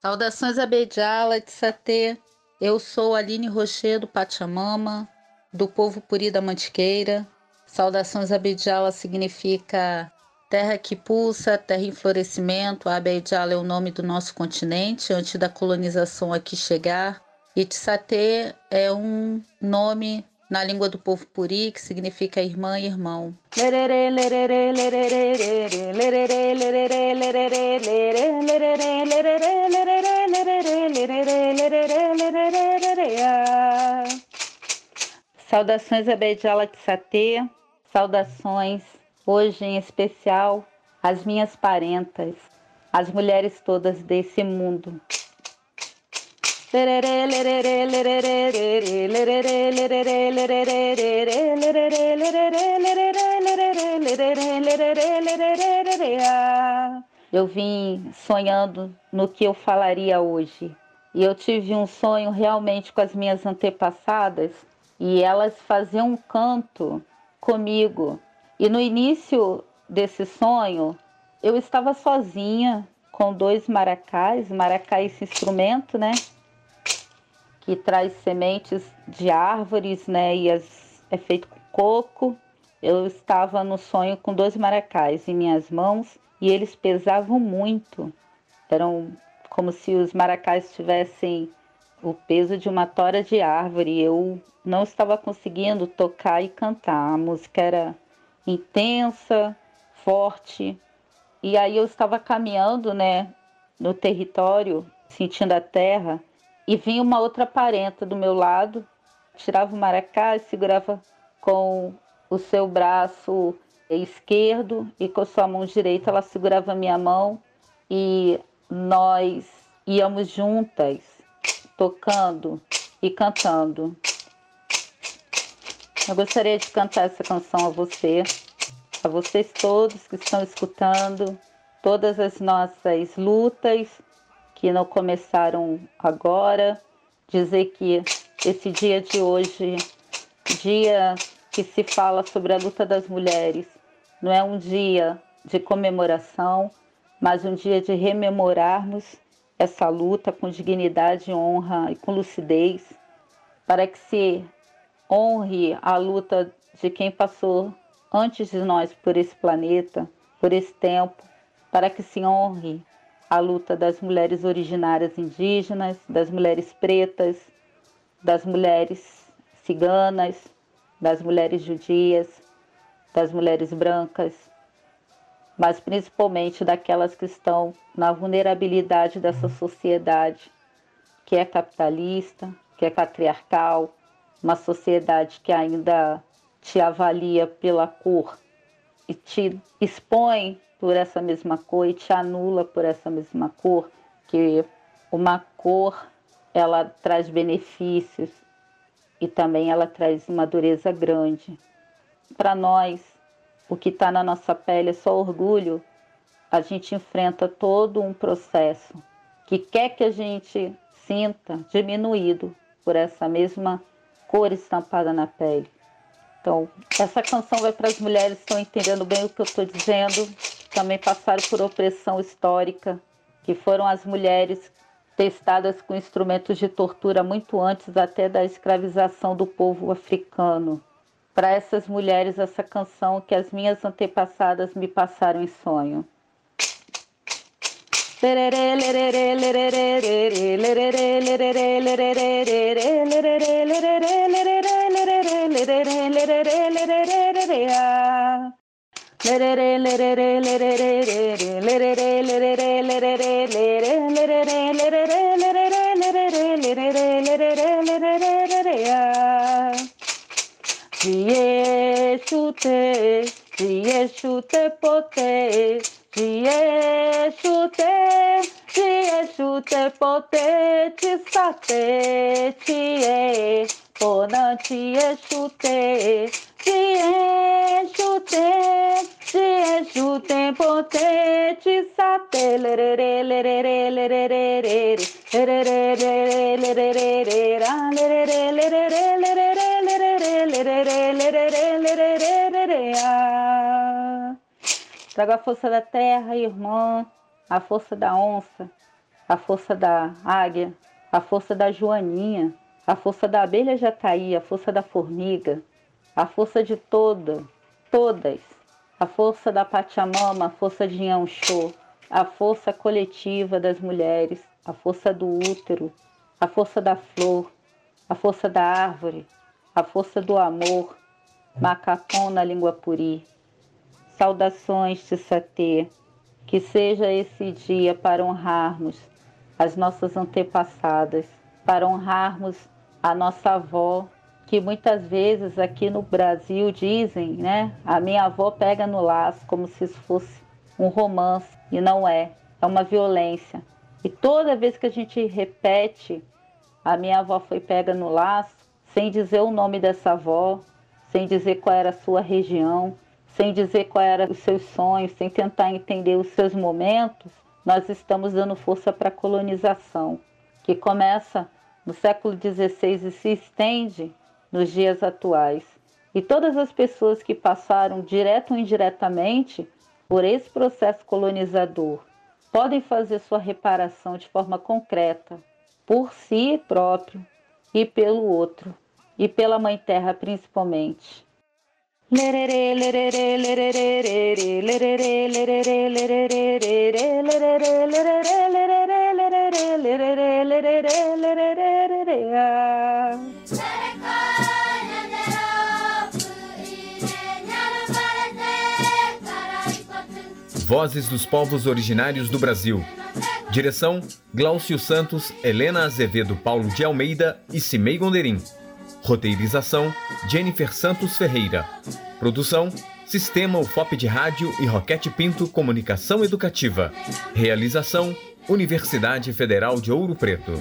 Saudações a Beijala de Satê. Eu sou Aline Rochedo Pachamama, do povo Puri da Mantiqueira. Saudações a Beijala significa terra que pulsa, terra em florescimento. A Beijala é o nome do nosso continente antes da colonização aqui chegar. Itzatê é um nome na língua do povo puri que significa irmã e irmão. Saudações a Beijala Tsatê, saudações hoje em especial às minhas parentas, às mulheres todas desse mundo. Eu vim sonhando no que eu falaria hoje. E eu tive um sonho realmente com as minhas antepassadas e elas faziam um canto comigo. E no início desse sonho, eu estava sozinha com dois maracás, maracá esse instrumento, né? Que traz sementes de árvores, né? E as, é feito com coco. Eu estava no sonho com dois maracás em minhas mãos e eles pesavam muito. Eram como se os maracás tivessem o peso de uma tora de árvore. Eu não estava conseguindo tocar e cantar. A música era intensa, forte. E aí eu estava caminhando, né, no território, sentindo a terra, e vinha uma outra parenta do meu lado, tirava o maracá e segurava com o seu braço esquerdo e com a sua mão direita ela segurava a minha mão e nós íamos juntas, tocando e cantando. Eu gostaria de cantar essa canção a você, a vocês todos que estão escutando, todas as nossas lutas que não começaram agora, dizer que esse dia de hoje, dia que se fala sobre a luta das mulheres, não é um dia de comemoração, mas um dia de rememorarmos essa luta com dignidade, honra e com lucidez, para que se honre a luta de quem passou antes de nós por esse planeta, por esse tempo, para que se honre a luta das mulheres originárias indígenas, das mulheres pretas, das mulheres ciganas, das mulheres judias, das mulheres brancas, mas principalmente daquelas que estão na vulnerabilidade dessa sociedade que é capitalista, que é patriarcal, uma sociedade que ainda te avalia pela cor e te expõe por essa mesma cor e te anula por essa mesma cor, que uma cor ela traz benefícios e também ela traz uma dureza grande. Para nós, o que está na nossa pele é só orgulho, a gente enfrenta todo um processo que quer que a gente sinta diminuído por essa mesma cor estampada na pele. Então, essa canção vai para as mulheres que estão entendendo bem o que eu estou dizendo, também passaram por opressão histórica, que foram as mulheres testadas com instrumentos de tortura muito antes até da escravização do povo africano para essas mulheres essa canção que as minhas antepassadas me passaram em sonho. Iesute, Iesute pote, Iesute, Trago a força da terra, irmã, a força da onça, a força da águia, a força da joaninha, a força da abelha jataí, a força da formiga, a força de toda, todas, a força da Pachamama, a força de Yanxô, a força coletiva das mulheres, a força do útero, a força da flor, a força da árvore, a força do amor, macapom na língua puri. Saudações, Tissatê, que seja esse dia para honrarmos as nossas antepassadas, para honrarmos a nossa avó, que muitas vezes aqui no Brasil dizem, né? A minha avó pega no laço como se isso fosse um romance, e não é, é uma violência. E toda vez que a gente repete, a minha avó foi pega no laço, sem dizer o nome dessa avó, sem dizer qual era a sua região, sem dizer qual era os seus sonhos, sem tentar entender os seus momentos, nós estamos dando força para a colonização, que começa no século XVI e se estende nos dias atuais. E todas as pessoas que passaram direto ou indiretamente por esse processo colonizador podem fazer sua reparação de forma concreta, por si próprio e pelo outro, e pela Mãe Terra principalmente. Vozes dos Povos Originários do Brasil. Direção: Glaucio Santos, Helena Azevedo Paulo de Almeida e Cimei Gonderim. Roteirização: Jennifer Santos Ferreira. Produção: Sistema UFOP de Rádio e Roquete Pinto Comunicação Educativa. Realização: Universidade Federal de Ouro Preto.